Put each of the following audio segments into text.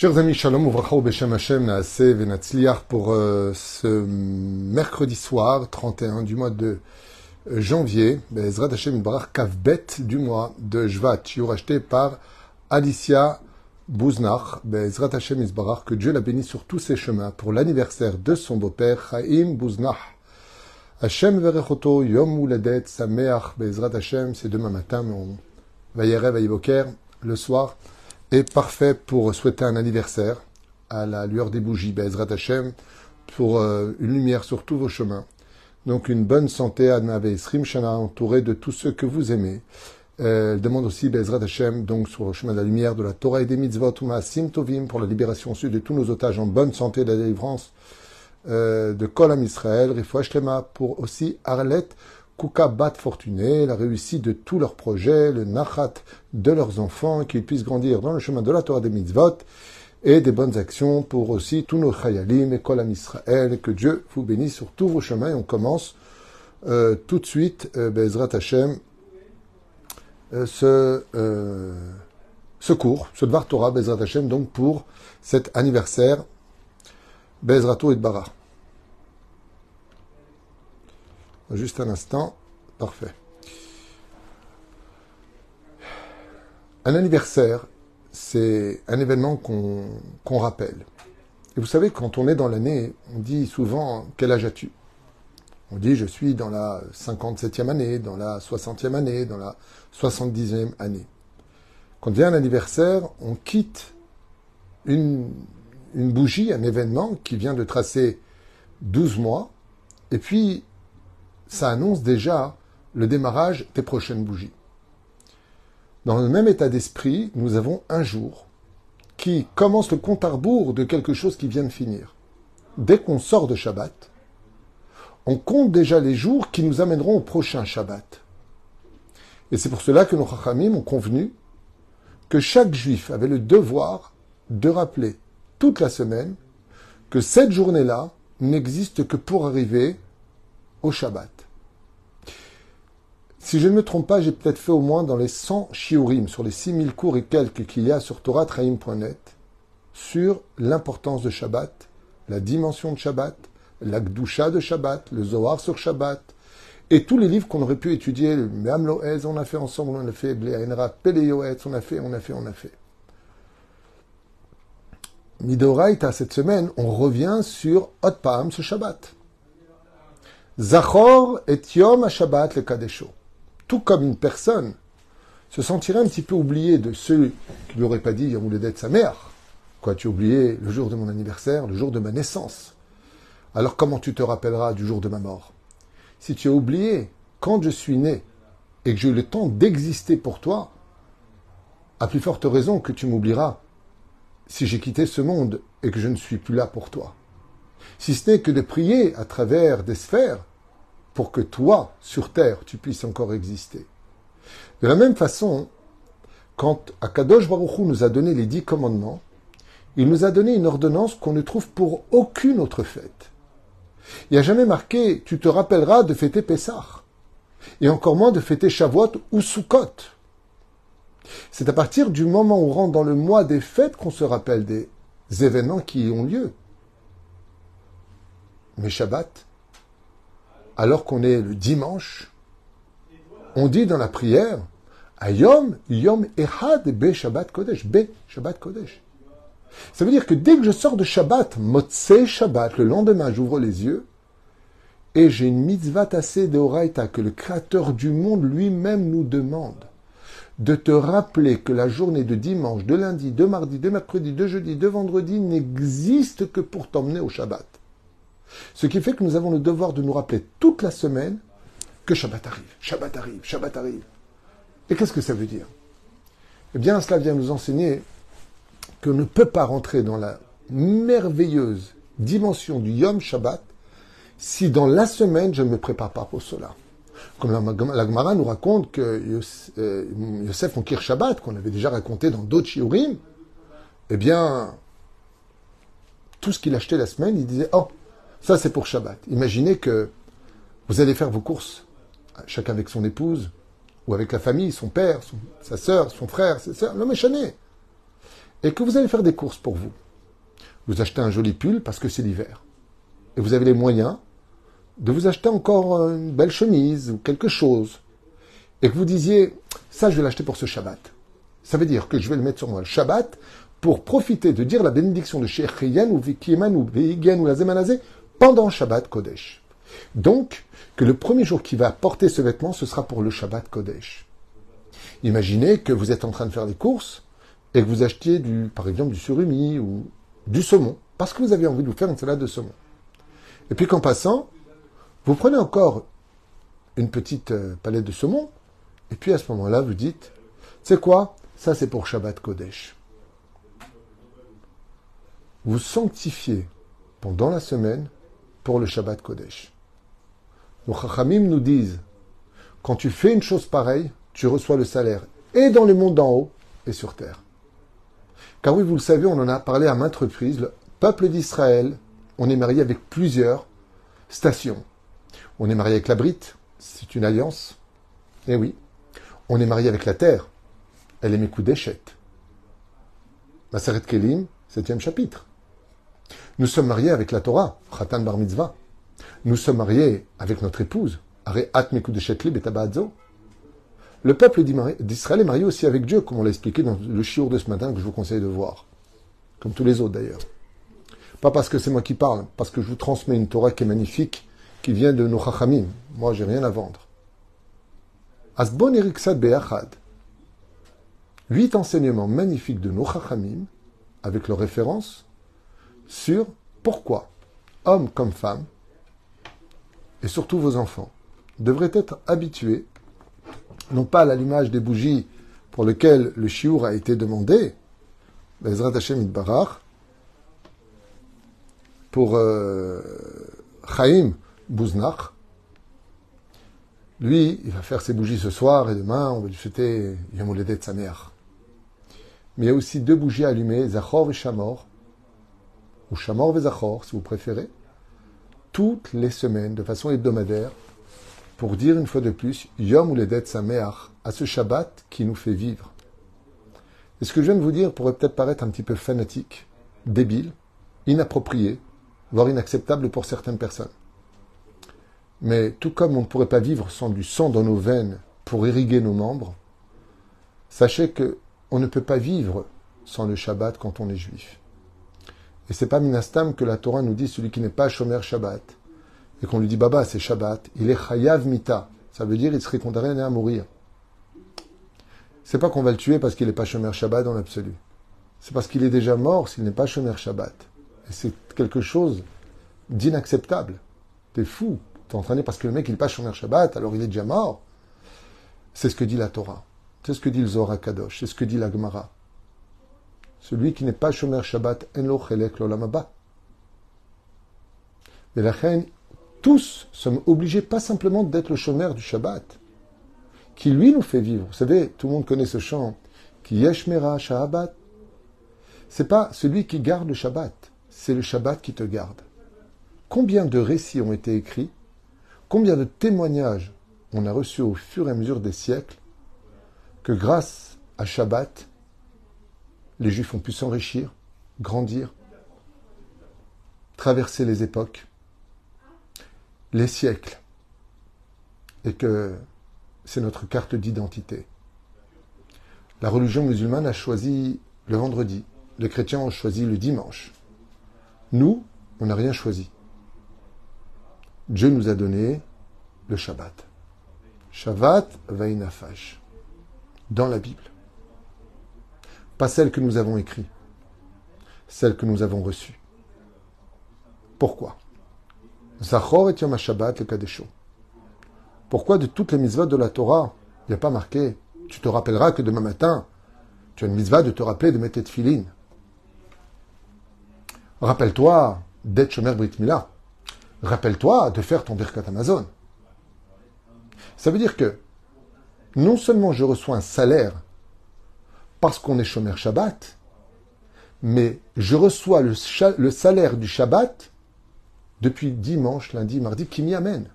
Chers amis, shalom uvracha beshem Hashem naase venatzliach pour euh, ce mercredi soir, 31 du mois de euh, janvier, Bezrat Hashem Barach Kavbet du mois de Jvat, shiur acheté par Alicia Bouznach, Bezrat Hashem que Dieu l'a béni sur tous ses chemins pour l'anniversaire de son beau-père, Chaim Bouznach. Hashem verechoto yom uladet sameach, Bezrat Hashem, c'est demain matin, mais on va y aller, le soir est parfait pour souhaiter un anniversaire à la lueur des bougies, Bezrat Hashem, pour euh, une lumière sur tous vos chemins. Donc une bonne santé à Srim Shana, entouré de tous ceux que vous aimez. Euh, elle demande aussi Bezrat Hashem, donc sur le chemin de la lumière de la Torah et des mitzvot, Sim Tovim, pour la libération ensuite de tous nos otages en bonne santé, la délivrance euh, de Kolam Israël, Rifouach pour aussi Arlet, Kuka Bat Fortuné, la réussite de tous leurs projets, le nachat de leurs enfants, qu'ils puissent grandir dans le chemin de la Torah des mitzvot, et des bonnes actions pour aussi tous nos chayalim et kolam Israël, que Dieu vous bénisse sur tous vos chemins. Et on commence euh, tout de suite, euh, Bezrat Hashem, euh, ce, cours, ce Dvar Torah, Bezrat Hashem, donc pour cet anniversaire, Bezrato et Bara. Juste un instant. Parfait. Un anniversaire, c'est un événement qu'on rappelle. Et vous savez, quand on est dans l'année, on dit souvent quel âge as-tu? On dit je suis dans la 57e année, dans la 60e année, dans la 70e année. Quand vient un anniversaire, on quitte une, une bougie, un événement qui vient de tracer 12 mois, et puis ça annonce déjà le démarrage des prochaines bougies. Dans le même état d'esprit, nous avons un jour qui commence le compte à rebours de quelque chose qui vient de finir. Dès qu'on sort de Shabbat, on compte déjà les jours qui nous amèneront au prochain Shabbat. Et c'est pour cela que nos Chachamim ont convenu que chaque juif avait le devoir de rappeler toute la semaine que cette journée-là n'existe que pour arriver au Shabbat. Si je ne me trompe pas, j'ai peut-être fait au moins dans les 100 shiurim, sur les 6000 cours et quelques qu'il y a sur toratraim.net, sur l'importance de Shabbat, la dimension de Shabbat, la Gdusha de Shabbat, le Zohar sur Shabbat, et tous les livres qu'on aurait pu étudier, le on a fait ensemble, on a fait Ble'ainra, Peleyoetz, on a fait, on a fait, on a fait. Midoraita, cette semaine, on revient sur Hot ce Shabbat. Zachor et Yom Shabbat le Kadesho. Tout comme une personne se sentirait un petit peu oublié de ceux qui lui auraient pas dit Yom de sa mère. Quoi, tu as oublié le jour de mon anniversaire, le jour de ma naissance. Alors comment tu te rappelleras du jour de ma mort? Si tu as oublié quand je suis né et que j'ai eu le temps d'exister pour toi, à plus forte raison que tu m'oublieras si j'ai quitté ce monde et que je ne suis plus là pour toi. Si ce n'est que de prier à travers des sphères pour que toi, sur terre, tu puisses encore exister. De la même façon, quand Akadosh Baruch Hu nous a donné les dix commandements, il nous a donné une ordonnance qu'on ne trouve pour aucune autre fête. Il n'y a jamais marqué tu te rappelleras de fêter Pessah, et encore moins de fêter Shavuot ou Sukkot. C'est à partir du moment où on rentre dans le mois des fêtes qu'on se rappelle des événements qui y ont lieu. Mais Shabbat, alors qu'on est le dimanche, on dit dans la prière Ayom, Yom Ehad Be Shabbat Kodesh, Be Shabbat Kodesh. Ça veut dire que dès que je sors de Shabbat, Motse Shabbat, le lendemain, j'ouvre les yeux et j'ai une mitzvah tassée de Horaïta que le Créateur du monde lui-même nous demande de te rappeler que la journée de dimanche, de lundi, de mardi, de mercredi, de jeudi, de vendredi n'existe que pour t'emmener au Shabbat. Ce qui fait que nous avons le devoir de nous rappeler toute la semaine que Shabbat arrive, Shabbat arrive, Shabbat arrive. Et qu'est-ce que ça veut dire? Eh bien, cela vient nous enseigner qu'on ne peut pas rentrer dans la merveilleuse dimension du Yom Shabbat si dans la semaine je ne me prépare pas pour cela. Comme la, Gemara nous raconte que euh, Yosef Monkir Shabbat, qu'on avait déjà raconté dans d'autres shiurim, eh bien, tout ce qu'il achetait la semaine, il disait Oh, ça c'est pour Shabbat. Imaginez que vous allez faire vos courses, chacun avec son épouse, ou avec la famille, son père, sa soeur, son frère, ses soeurs, l'homme est chané. et que vous allez faire des courses pour vous. Vous achetez un joli pull parce que c'est l'hiver. Et vous avez les moyens de vous acheter encore une belle chemise ou quelque chose. Et que vous disiez, ça je vais l'acheter pour ce Shabbat. Ça veut dire que je vais le mettre sur moi le Shabbat pour profiter de dire la bénédiction de Sheikh ou Vikieman ou Veigen ou la Zemanazé pendant Shabbat Kodesh. Donc, que le premier jour qui va porter ce vêtement, ce sera pour le Shabbat Kodesh. Imaginez que vous êtes en train de faire des courses et que vous achetiez du, par exemple, du surimi ou du saumon, parce que vous avez envie de vous faire une salade de saumon. Et puis qu'en passant, vous prenez encore une petite euh, palette de saumon, et puis à ce moment-là, vous dites, c'est quoi? Ça, c'est pour Shabbat Kodesh. Vous sanctifiez pendant la semaine pour le Shabbat Kodesh. Nos Chachamim nous disent, quand tu fais une chose pareille, tu reçois le salaire, et dans le monde d'en haut, et sur terre. Car oui, vous le savez, on en a parlé à maintes reprises, le peuple d'Israël, on est marié avec plusieurs stations. On est marié avec la Brite, c'est une alliance. Eh oui. On est marié avec la terre. Elle est Mekou Deshet. Maseret Kelim, septième chapitre. Nous sommes mariés avec la Torah, Khatan Bar Mitzvah. Nous sommes mariés avec notre épouse, Areat Mekou Deshet Lib et le peuple d'Israël est marié aussi avec Dieu, comme on l'a expliqué dans le chiour de ce matin que je vous conseille de voir. Comme tous les autres d'ailleurs. Pas parce que c'est moi qui parle, parce que je vous transmets une Torah qui est magnifique, qui vient de nos Chachamim. Moi, j'ai rien à vendre. Asbon Eriksad Be'achad. Huit enseignements magnifiques de nos Chachamim, avec leurs références, sur pourquoi hommes comme femmes, et surtout vos enfants, devraient être habitués non pas à l'allumage des bougies pour lesquelles le chiour a été demandé, Bezrat Hashem Barach, pour euh, Chaim Bouznach. Lui, il va faire ses bougies ce soir et demain, on va lui souhaiter Yom de sa mère. Mais il y a aussi deux bougies allumées, Zachor et Shamor, ou Shamor et Zachor, si vous préférez, toutes les semaines, de façon hebdomadaire, pour dire une fois de plus Yom Uledet Sameach, à ce Shabbat qui nous fait vivre. Et ce que je viens de vous dire pourrait peut-être paraître un petit peu fanatique, débile, inapproprié, voire inacceptable pour certaines personnes. Mais tout comme on ne pourrait pas vivre sans du sang dans nos veines pour irriguer nos membres, sachez que on ne peut pas vivre sans le Shabbat quand on est juif. Et c'est pas Minastam que la Torah nous dit celui qui n'est pas Shomer Shabbat et qu'on lui dit Baba, c'est Shabbat, il est Chayav Mita. Ça veut dire il serait condamné à mourir. C'est pas qu'on va le tuer parce qu'il n'est pas Shomer Shabbat dans l'absolu. C'est parce qu'il est déjà mort s'il n'est pas Shomer Shabbat. Et c'est quelque chose d'inacceptable. T'es fou. T'es entraîné parce que le mec il n'est pas Shomer Shabbat, alors il est déjà mort. C'est ce que dit la Torah. C'est ce que dit le Zohar Kadosh. C'est ce que dit la Gemara. Celui qui n'est pas Shomer Shabbat, en lo l'olamaba. Mais la reine, tous sommes obligés pas simplement d'être le chômeur du Shabbat, qui lui nous fait vivre. Vous savez, tout le monde connaît ce chant, qui yeshmera Shabbat. C'est pas celui qui garde le Shabbat, c'est le Shabbat qui te garde. Combien de récits ont été écrits, combien de témoignages on a reçus au fur et à mesure des siècles, que grâce à Shabbat, les Juifs ont pu s'enrichir, grandir, traverser les époques, les siècles et que c'est notre carte d'identité. La religion musulmane a choisi le vendredi, les chrétiens ont choisi le dimanche. Nous, on n'a rien choisi. Dieu nous a donné le Shabbat. Shabbat Vainafash. Dans la Bible. Pas celle que nous avons écrite, celle que nous avons reçue. Pourquoi? Zachor et Yom Shabbat le Kadesho. Pourquoi de toutes les mitzvahs de la Torah, il n'y a pas marqué Tu te rappelleras que demain matin, tu as une mitzvah de te rappeler de mettre tes filines. Rappelle-toi d'être Shomer Brit Mila. Rappelle-toi de faire ton Birkat Amazon. Ça veut dire que non seulement je reçois un salaire parce qu'on est Shomer Shabbat, mais je reçois le, le salaire du Shabbat depuis dimanche, lundi, mardi, qui m'y amène.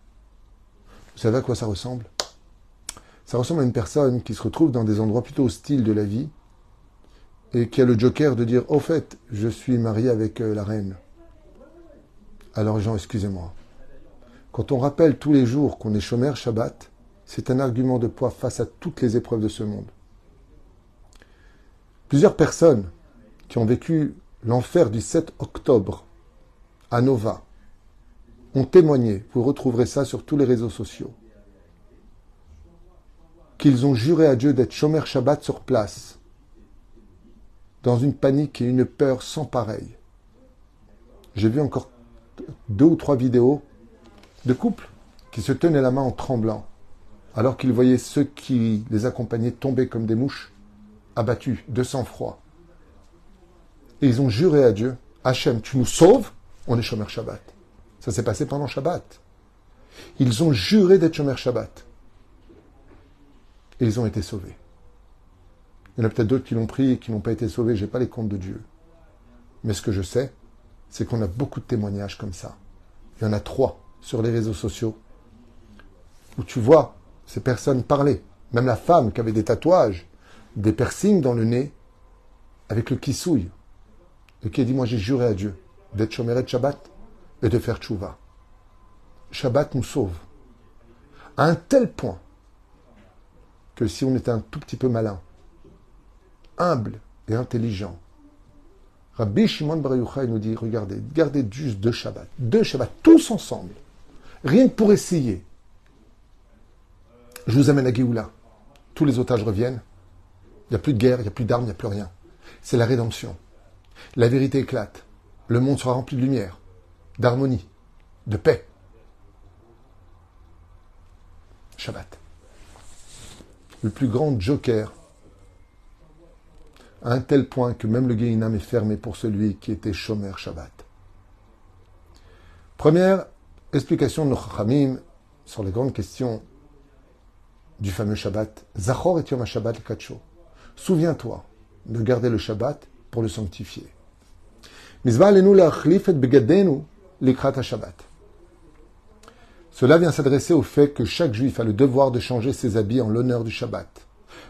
Vous savez à quoi ça ressemble? Ça ressemble à une personne qui se retrouve dans des endroits plutôt hostiles de la vie et qui a le joker de dire Au fait, je suis marié avec euh, la reine. Alors, Jean, excusez-moi. Quand on rappelle tous les jours qu'on est chômeur Shabbat, c'est un argument de poids face à toutes les épreuves de ce monde. Plusieurs personnes qui ont vécu l'enfer du 7 octobre à Nova ont témoigné, vous retrouverez ça sur tous les réseaux sociaux, qu'ils ont juré à Dieu d'être chômeur Shabbat sur place, dans une panique et une peur sans pareil. J'ai vu encore deux ou trois vidéos de couples qui se tenaient la main en tremblant, alors qu'ils voyaient ceux qui les accompagnaient tomber comme des mouches, abattus, de sang-froid. Et ils ont juré à Dieu, Hachem, tu nous sauves, on est Shomer Shabbat. Ça s'est passé pendant Shabbat. Ils ont juré d'être Shomer Shabbat. Et ils ont été sauvés. Il y en a peut-être d'autres qui l'ont pris et qui n'ont pas été sauvés. Je n'ai pas les comptes de Dieu. Mais ce que je sais, c'est qu'on a beaucoup de témoignages comme ça. Il y en a trois sur les réseaux sociaux où tu vois ces personnes parler. Même la femme qui avait des tatouages, des piercings dans le nez, avec le kissouille, et qui a dit Moi j'ai juré à Dieu d'être chomeret Shabbat et de faire tchouva. Shabbat nous sauve. À un tel point que si on était un tout petit peu malin, humble et intelligent, Rabbi Shimon Bar Yochai nous dit regardez, gardez juste deux Shabbats, deux Shabbats, tous ensemble, rien que pour essayer. Je vous amène à Géoula. Tous les otages reviennent. Il n'y a plus de guerre, il n'y a plus d'armes, il n'y a plus rien. C'est la rédemption. La vérité éclate. Le monde sera rempli de lumière, d'harmonie, de paix. Shabbat. Le plus grand joker, à un tel point que même le Gehinam est fermé pour celui qui était chômeur Shabbat. Première explication de nos sur les grandes questions du fameux Shabbat. Zachor et Yom Shabbat Kacho. Souviens-toi de garder le Shabbat pour le sanctifier. Cela vient s'adresser au fait que chaque juif a le devoir de changer ses habits en l'honneur du Shabbat.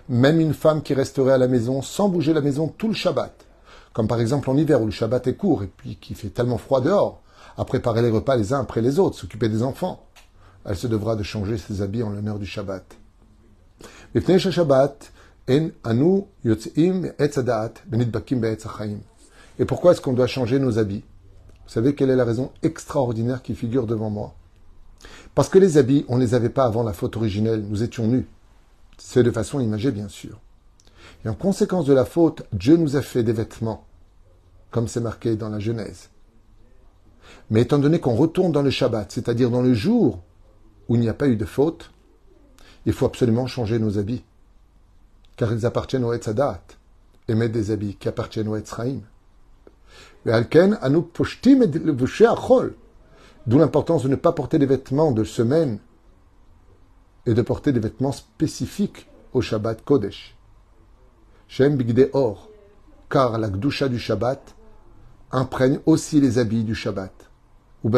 Même une femme qui resterait à la maison sans bouger la maison tout le Shabbat, comme par exemple en hiver où le Shabbat est court et puis qu'il fait tellement froid dehors, à préparer les repas les uns après les autres, s'occuper des enfants, elle se devra de changer ses habits en l'honneur du Shabbat. Et pourquoi est-ce qu'on doit changer nos habits? Vous savez quelle est la raison extraordinaire qui figure devant moi? Parce que les habits, on ne les avait pas avant la faute originelle, nous étions nus. C'est de façon imagée, bien sûr. Et en conséquence de la faute, Dieu nous a fait des vêtements, comme c'est marqué dans la Genèse. Mais étant donné qu'on retourne dans le Shabbat, c'est-à-dire dans le jour où il n'y a pas eu de faute, il faut absolument changer nos habits, car ils appartiennent au Etzadat, et mettre des habits qui appartiennent au Etzraïm. D'où l'importance de ne pas porter des vêtements de semaine et de porter des vêtements spécifiques au Shabbat Kodesh. Shem Bigde Or, car la Gdusha du Shabbat imprègne aussi les habits du Shabbat. Une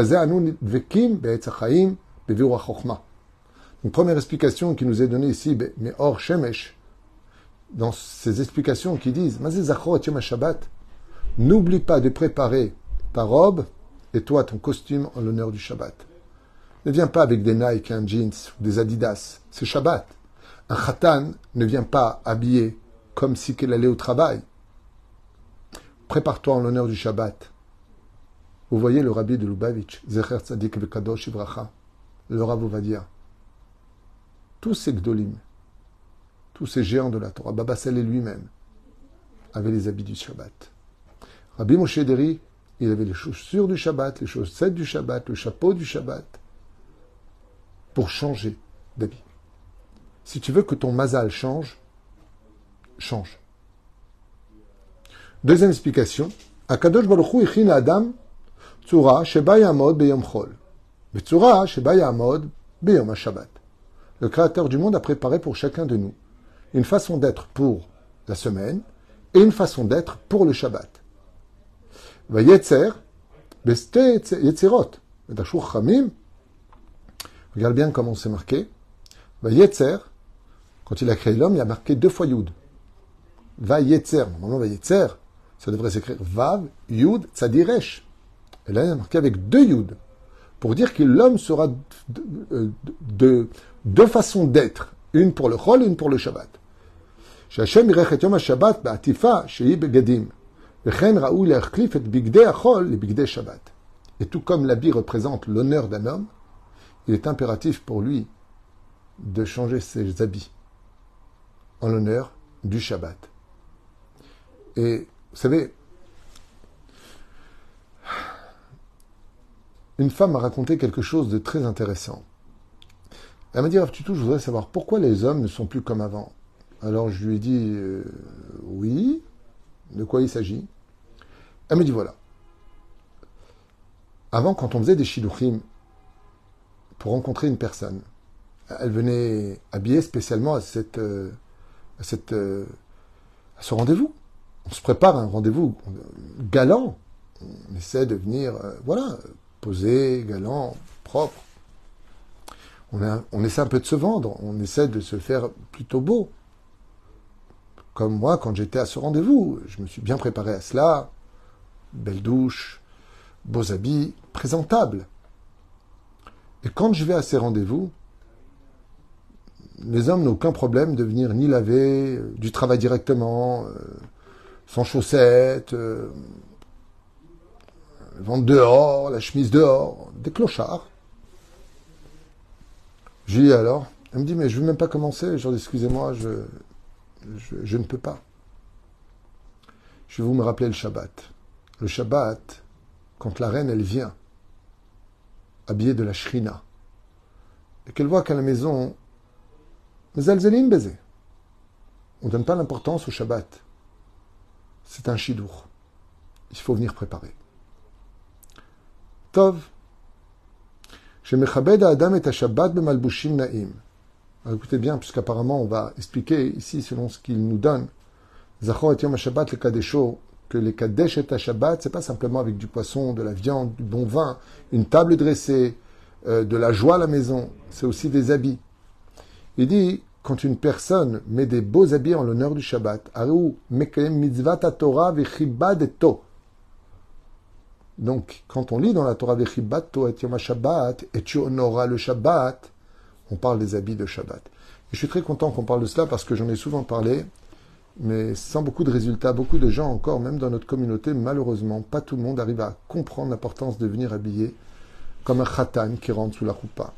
première explication qui nous est donnée ici, mais Or Shemesh, dans ces explications qui disent, Shabbat, N'oublie pas de préparer ta robe et toi ton costume en l'honneur du Shabbat. Ne viens pas avec des Nike, un jeans ou des Adidas. C'est Shabbat. Un khatan ne vient pas habillé comme si qu'elle allait au travail. Prépare-toi en l'honneur du Shabbat. Vous voyez le rabbi de Lubavitch, Zecher Tzadik Vekadosh Ibracha. Le rabbi va dire tous ces gdolim, tous ces géants de la Torah, Baba lui-même, avait les habits du Shabbat. Rabbi Moshe Deri, il avait les chaussures du Shabbat, les chaussettes du Shabbat, le chapeau du Shabbat, pour changer d'habit. Si tu veux que ton mazal change, change. Deuxième explication. Akadosh Baruch Hu ichin Adam tzura sheba yamod beyom chol. Sheba yamod beyom Shabbat. Le Créateur du monde a préparé pour chacun de nous une façon d'être pour la semaine et une façon d'être pour le Shabbat. Vayetzer, Beste Yetzerot. Chamim. Regarde bien comment c'est marqué. Vayetzer, quand il a créé l'homme, il a marqué deux fois Yud. Vayetzer. Normalement, Vayetzer, ça devrait s'écrire Vav, Yud, Tzadiresh. Et là, il est marqué avec deux Yud. Pour dire que l'homme sera de, de, deux façons d'être. Une pour le Chol une pour le Shabbat. שהשם ירך את יום השבת בעטיפה שהיא בגדים, וכן ראוי להחליף את בגדי החול לבגדי שבת. Et tout comme l'habit représente l'honneur d'un homme, il est impératif pour lui de changer ses habits en l'honneur du Shabbat. Et vous savez, une femme m'a raconté quelque chose de très intéressant. Elle m'a dit, Rav Tutu, je voudrais savoir pourquoi les hommes ne sont plus comme avant. Alors je lui ai dit, euh, oui, de quoi il s'agit? Elle me dit, voilà. Avant, quand on faisait des shiluchim pour rencontrer une personne, elle venait habillée spécialement euh, euh, à ce rendez-vous. On se prépare à un rendez-vous galant. On essaie de venir, voilà, posé, galant, propre. On, essaie un peu de se vendre, on essaie de se faire plutôt beau. Comme moi, quand j'étais à ce rendez-vous, je me suis bien préparé à cela. Belle douche, beaux habits, présentable. Et quand je vais à ces rendez-vous, les hommes n'ont aucun problème de venir ni laver, euh, du travail directement, euh, sans chaussettes, euh, dehors, la chemise dehors, des clochards. J'ai dit alors, elle me dit, mais je ne veux même pas commencer. Dis, excusez-moi, je, je, ne peux pas. Je vais vous me rappeler le Shabbat. Le Shabbat, quand la reine, elle vient, habillée de la shrina, et qu'elle voit qu'à la maison, baiser. On ne donne pas l'importance au Shabbat. C'est un chidour. Il faut venir préparer. Tov. Adam et Shabbat. Écoutez bien, puisqu'apparemment on va expliquer ici selon ce qu'il nous donne. Zachor et Yom Shabbat le Kadesho, que les Kadesh et Shabbat, c'est pas simplement avec du poisson, de la viande, du bon vin, une table dressée, euh, de la joie à la maison, c'est aussi des habits. Il dit, quand une personne met des beaux habits en l'honneur du Shabbat, Donc, quand on lit dans la Torah Yom Shabbat, et tu honoras le Shabbat, on parle des habits de Shabbat. Je suis très content qu'on parle de cela parce que j'en ai souvent parlé, mais sans beaucoup de résultats. Beaucoup de gens encore, même dans notre communauté, malheureusement, pas tout le monde arrive à comprendre l'importance de venir habiller comme un khatan qui rentre sous la roupa.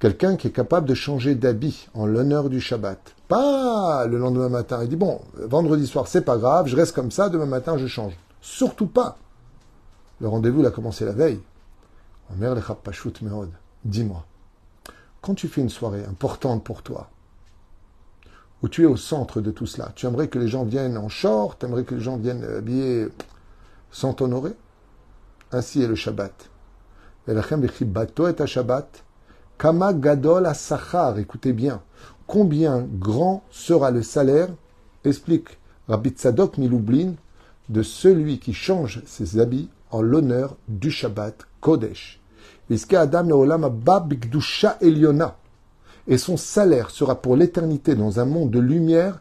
Quelqu'un qui est capable de changer d'habit en l'honneur du Shabbat. Pas le lendemain matin. Il dit, bon, vendredi soir, c'est pas grave, je reste comme ça, demain matin, je change. Surtout pas. Le rendez-vous, a commencé la veille. Dis-moi, quand tu fais une soirée importante pour toi, où tu es au centre de tout cela, tu aimerais que les gens viennent en short, tu aimerais que les gens viennent habillés sans t'honorer? Ainsi est le Shabbat. et Shabbat. Kama gadol asachar. Écoutez bien. Combien grand sera le salaire? Explique Rabbi Tzadok Miloublin de celui qui change ses habits en l'honneur du Shabbat Kodesh. Et son salaire sera pour l'éternité dans un monde de lumière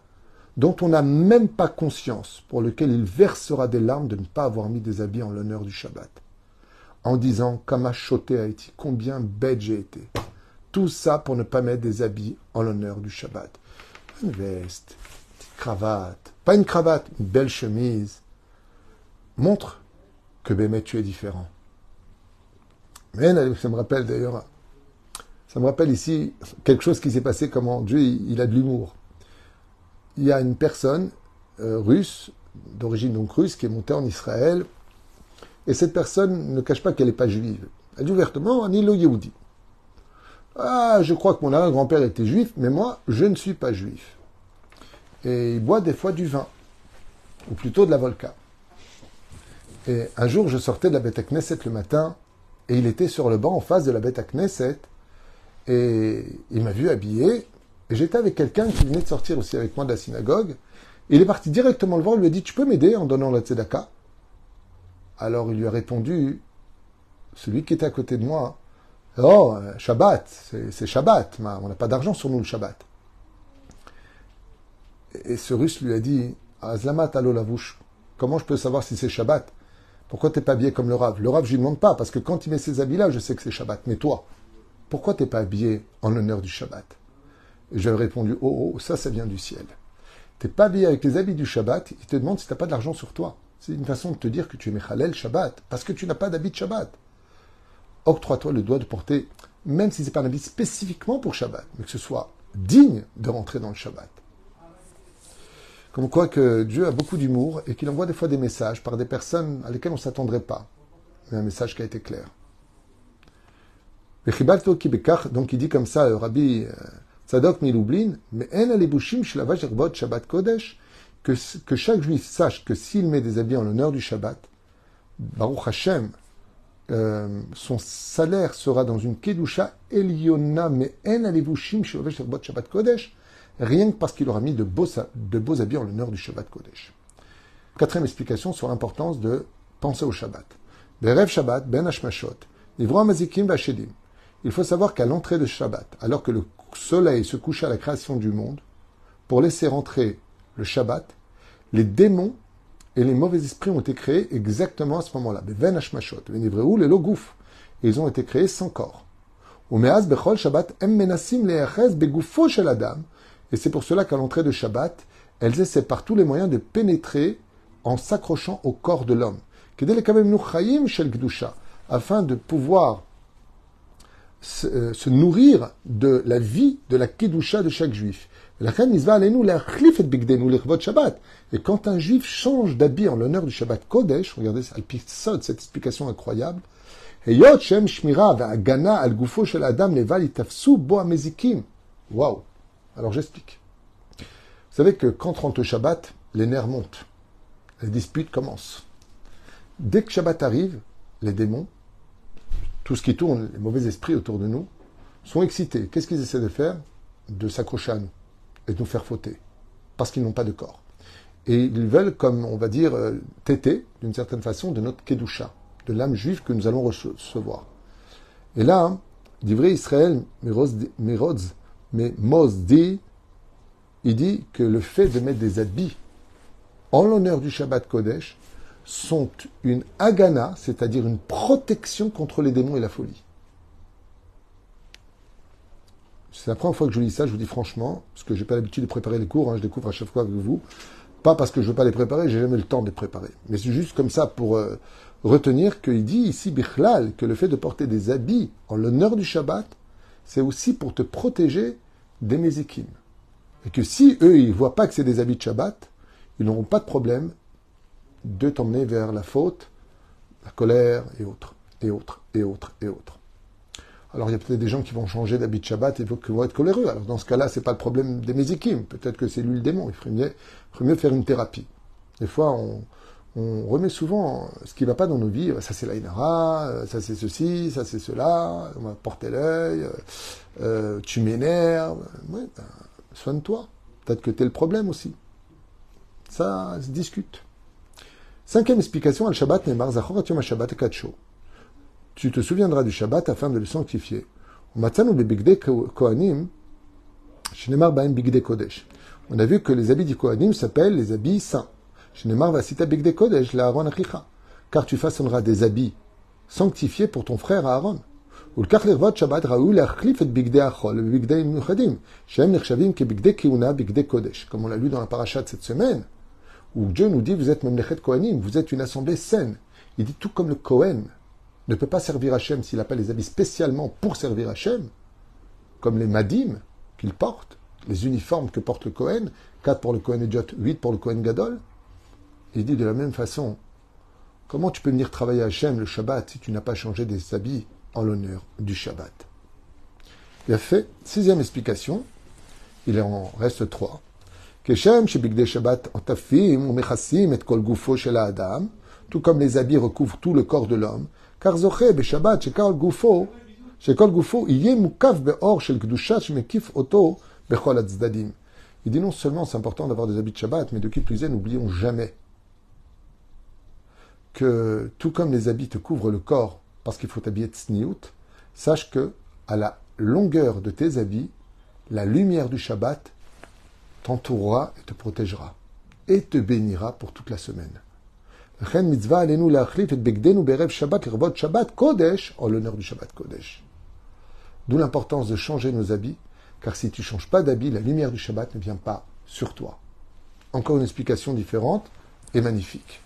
dont on n'a même pas conscience, pour lequel il versera des larmes de ne pas avoir mis des habits en l'honneur du Shabbat. En disant, Kamachoté Haïti, combien bête j'ai été. Tout ça pour ne pas mettre des habits en l'honneur du Shabbat. Une veste, une cravate, pas une cravate, une belle chemise. Montre que Bémet, tu es différent. Mais ça me rappelle d'ailleurs, ça me rappelle ici quelque chose qui s'est passé, comment Dieu, il a de l'humour il y a une personne euh, russe, d'origine donc russe, qui est montée en Israël, et cette personne ne cache pas qu'elle n'est pas juive. Elle dit ouvertement, Anilo Yehudi. Ah, je crois que mon arrière-grand-père était juif, mais moi, je ne suis pas juif. Et il boit des fois du vin, ou plutôt de la volca. Et un jour, je sortais de la à Knesset le matin, et il était sur le banc en face de la bête à Knesset, et il m'a vu habillé, et j'étais avec quelqu'un qui venait de sortir aussi avec moi de la synagogue. il est parti directement le voir, il lui a dit Tu peux m'aider en donnant la tzedaka? Alors il lui a répondu Celui qui était à côté de moi Oh, Shabbat, c'est Shabbat, on n'a pas d'argent sur nous le Shabbat. Et ce russe lui a dit, Azlamat alo lavouche, comment je peux savoir si c'est Shabbat? Pourquoi t'es pas habillé comme le Rav? Le Rav, je lui demande pas, parce que quand il met ses habits-là, je sais que c'est Shabbat. Mais toi, pourquoi t'es pas habillé en l'honneur du Shabbat? Et j'avais répondu, oh, oh, ça, ça vient du ciel. T'es pas habillé avec les habits du Shabbat, il te demande si t'as pas de l'argent sur toi. C'est une façon de te dire que tu es Mechalel Shabbat, parce que tu n'as pas d'habit de Shabbat. Octroie-toi le droit de porter, même si ce n'est pas un habit spécifiquement pour Shabbat, mais que ce soit digne de rentrer dans le Shabbat. Comme quoi que Dieu a beaucoup d'humour et qu'il envoie des fois des messages par des personnes à lesquelles on ne s'attendrait pas. Mais un message qui a été clair. Donc il dit comme ça, euh, Rabbi euh, Tzadok Miloublin, que chaque juif sache que s'il met des habits en l'honneur du Shabbat, Baruch Hashem, euh, son salaire sera dans une Kedusha Eliona, mais en alevushim Shabbat Kodesh, rien que parce qu'il aura mis de beaux, de beaux habits en l'honneur du Shabbat Kodesh. Quatrième explication sur l'importance de penser au Shabbat. Berev Shabbat, Ben Hashmashot, Nivro Mazikim Vashedim. Il faut savoir qu'à l'entrée de Shabbat, alors que le soleil se couche à la création du monde, pour laisser rentrer le Shabbat, les démons et les mauvais esprits ont été créés exactement à ce moment-là. Ben les Logouf. Ils ont été créés sans corps. Bechol Shabbat Em Menasim Begufo Shel Adam. Et c'est pour cela qu'à l'entrée de Shabbat, elles essaient par tous les moyens de pénétrer en s'accrochant au corps de l'homme. Afin de pouvoir euh, se, nourrir de la vie de la Kedusha de chaque juif. Et quand un juif change d'habit en l'honneur du Shabbat Kodesh, regardez cette explication incroyable, Waouh! Alors j'explique. Vous savez que quand rentre le Shabbat, les nerfs montent. Les disputes commencent. Dès que Shabbat arrive, les démons, tout ce qui tourne, les mauvais esprits autour de nous, sont excités. Qu'est-ce qu'ils essaient de faire? De s'accrocher à nous et de nous faire fauter. Parce qu'ils n'ont pas de corps. Et ils veulent, comme on va dire, euh, téter, d'une certaine façon, de notre Kedusha, de l'âme juive que nous allons recevoir. Et là, vrai Israël, Mirodz, mais Mos dit, il dit que le fait de mettre des habits en l'honneur du Shabbat Kodesh sont une agana, c'est-à-dire une protection contre les démons et la folie. C'est la première fois que je lis ça, je vous dis franchement, parce que je n'ai pas l'habitude de préparer les cours, hein, je découvre à chaque fois avec vous. Pas parce que je ne veux pas les préparer, j'ai jamais le temps de les préparer. Mais c'est juste comme ça pour euh, retenir qu'il dit ici, Bichlal, que le fait de porter des habits en l'honneur du Shabbat, c'est aussi pour te protéger des mézikim. Et que si eux, ils ne voient pas que c'est des habits de Shabbat, ils n'auront pas de problème de t'emmener vers la faute, la colère et autres, et autres, et autres, et autres. Alors il y a peut-être des gens qui vont changer d'habit de Shabbat et qui vont être coléreux. Alors dans ce cas-là, c'est pas le problème des mézikim. Peut-être que c'est lui le démon. Il ferait mieux, mieux faire une thérapie. Des fois, on, on remet souvent ce qui ne va pas dans nos vies. Ça c'est l'Ainara, ça c'est ceci, ça c'est cela, on va porter l'œil, euh, euh, tu m'énerves. Ouais, ben, soigne-toi. Peut-être que tu es le problème aussi. Ça se discute. Cinquième explication, al-Shabbat Neymar, Zachoratum al-Shabbat Kacho. Tu te souviendras du Shabbat afin de le sanctifier. On a vu que les habits du Kohanim s'appellent les habits saints. Car tu façonneras des habits sanctifiés pour ton frère Aaron. Comme on l'a lu dans la paracha de cette semaine, où Dieu nous dit, vous êtes Memlechet Kohanim, vous êtes une assemblée saine. Il dit tout comme le Kohen ne peut pas servir Hachem s'il n'a pas les habits spécialement pour servir Hachem, comme les Madim qu'il porte, les uniformes que porte le Kohen, 4 pour le Kohen Ejot, 8 pour le Kohen Gadol, il dit de la même façon, comment tu peux venir travailler à Hachem le Shabbat si tu n'as pas changé des habits en l'honneur du Shabbat? Il a fait sixième explication, il en reste trois. Shabbat et kol gufo Adam, tout comme les habits recouvrent tout le corps de l'homme, car Shabbat. Il dit non seulement c'est important d'avoir des habits de Shabbat, mais de qui plus est, n'oublions jamais que tout comme les habits te couvrent le corps parce qu'il faut habiller tsniout, sache que à la longueur de tes habits, la lumière du Shabbat t'entourera et te protégera et te bénira pour toute la semaine. en l'honneur du Shabbat Kodesh. D'où l'importance de changer nos habits, car si tu changes pas d'habit, la lumière du Shabbat ne vient pas sur toi. Encore une explication différente et magnifique.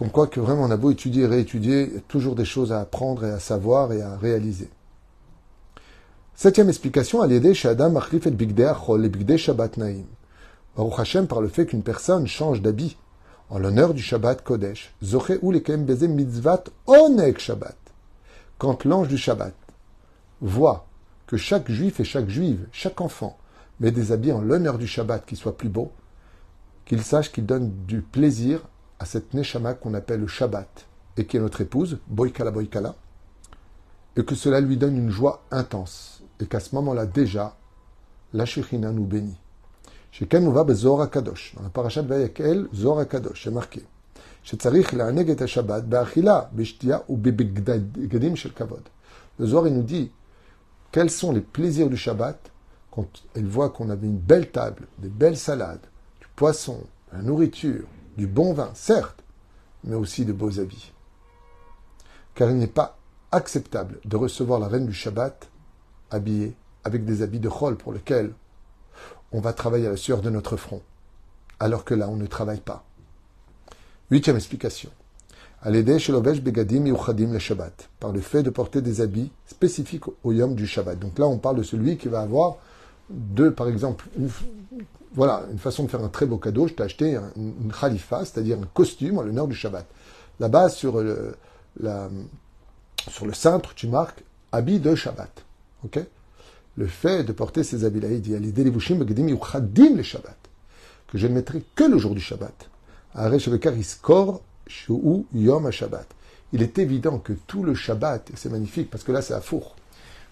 Comme quoi que vraiment on a beau étudier et réétudier, il y a toujours des choses à apprendre et à savoir et à réaliser. Septième explication, al chez Adam Achlif et Bigdei Shabbat Naim. Baruch Hashem, par le fait qu'une personne change d'habit en l'honneur du Shabbat Kodesh, Zoche ou mitzvat onek Shabbat. Quand l'ange du Shabbat voit que chaque juif et chaque juive, chaque enfant, met des habits en l'honneur du Shabbat qui soit plus beau, qu'il sache qu'il donne du plaisir à cette Neshama qu'on appelle le Shabbat, et qui est notre épouse, Boykala Boykala, et que cela lui donne une joie intense, et qu'à ce moment-là déjà, la Shekhinah nous bénit. Chez va ben, Zora Kadosh, dans la parachat Vayakel, Zora Kadosh, c'est marqué. Le Zohar, il nous dit quels sont les plaisirs du Shabbat quand elle voit qu'on avait une belle table, des belles salades, du poisson, la nourriture, du bon vin, certes, mais aussi de beaux habits. Car il n'est pas acceptable de recevoir la reine du Shabbat habillés avec des habits de chol pour lesquels on va travailler à la sueur de notre front, alors que là, on ne travaille pas. Huitième explication. begadim le Shabbat, par le fait de porter des habits spécifiques au yom du Shabbat. Donc là, on parle de celui qui va avoir deux, par exemple, une, voilà, une façon de faire un très beau cadeau. Je t'ai acheté une khalifa, c'est-à-dire un costume en l'honneur du Shabbat. Là-bas, sur le, la, sur le cintre, tu marques habit de Shabbat. Le fait de porter ces habits-là, il dit les Shabbat, que je ne mettrai que le jour du Shabbat. Il est évident que tout le Shabbat, c'est magnifique parce que là c'est à four.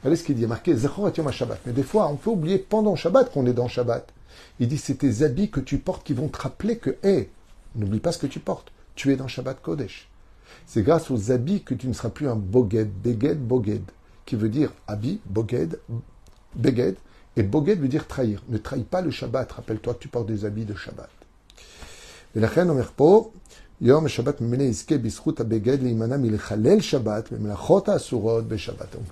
Regardez ce qu'il dit, marqué Yom Shabbat. Mais des fois, on peut oublier pendant Shabbat qu'on est dans Shabbat. Il dit c'est tes habits que tu portes qui vont te rappeler que, hé, n'oublie pas ce que tu portes. Tu es dans Shabbat Kodesh. C'est grâce aux habits que tu ne seras plus un boged, beged, boged qui veut dire habit, boged, beged, et boged veut dire trahir. Ne trahis pas le Shabbat. Rappelle-toi tu portes des habits de Shabbat. Donc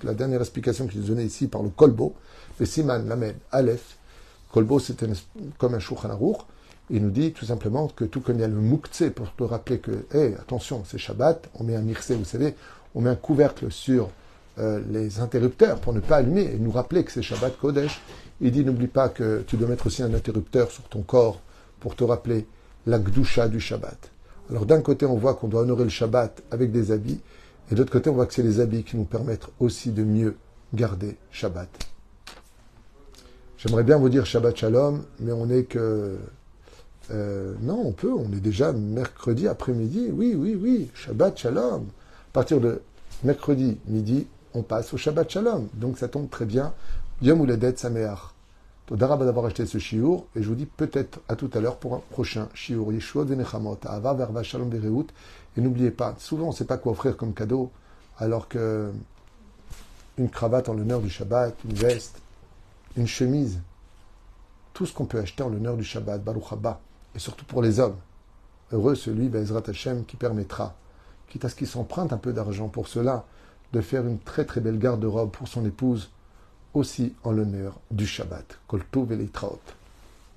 la dernière explication je donnée ici par le Kolbo, le Siman Lamed Aleph. Kolbo c'est comme un Shulchan. Il nous dit tout simplement que tout comme il y a le Muktse pour te rappeler que, hé, attention, c'est Shabbat, on met un Mirse, vous savez, on met un couvercle sur euh, les interrupteurs pour ne pas allumer et nous rappeler que c'est Shabbat Kodesh. Il dit n'oublie pas que tu dois mettre aussi un interrupteur sur ton corps pour te rappeler la gdusha du Shabbat. Alors d'un côté on voit qu'on doit honorer le Shabbat avec des habits et de l'autre côté on voit que c'est les habits qui nous permettent aussi de mieux garder Shabbat. J'aimerais bien vous dire Shabbat Shalom, mais on est que... Euh, non, on peut, on est déjà mercredi après-midi. Oui, oui, oui, Shabbat Shalom. À partir de mercredi midi, on passe au Shabbat Shalom. Donc ça tombe très bien. Yom Uledet Sameach. Todarab d'avoir acheté ce shiur et je vous dis peut-être à tout à l'heure pour un prochain shiur. Yeshua Venechamot, Ava Verva Shalom Bereut. Et n'oubliez pas, souvent on ne sait pas quoi offrir comme cadeau, alors que une cravate en l'honneur du Shabbat, une veste, une chemise, tout ce qu'on peut acheter en l'honneur du Shabbat, Baruch et surtout pour les hommes. Heureux celui, Bezrat Hashem, qui permettra, quitte à ce qu'il s'emprunte un peu d'argent pour cela, de faire une très très belle garde-robe pour son épouse, aussi en l'honneur du Shabbat. Kol et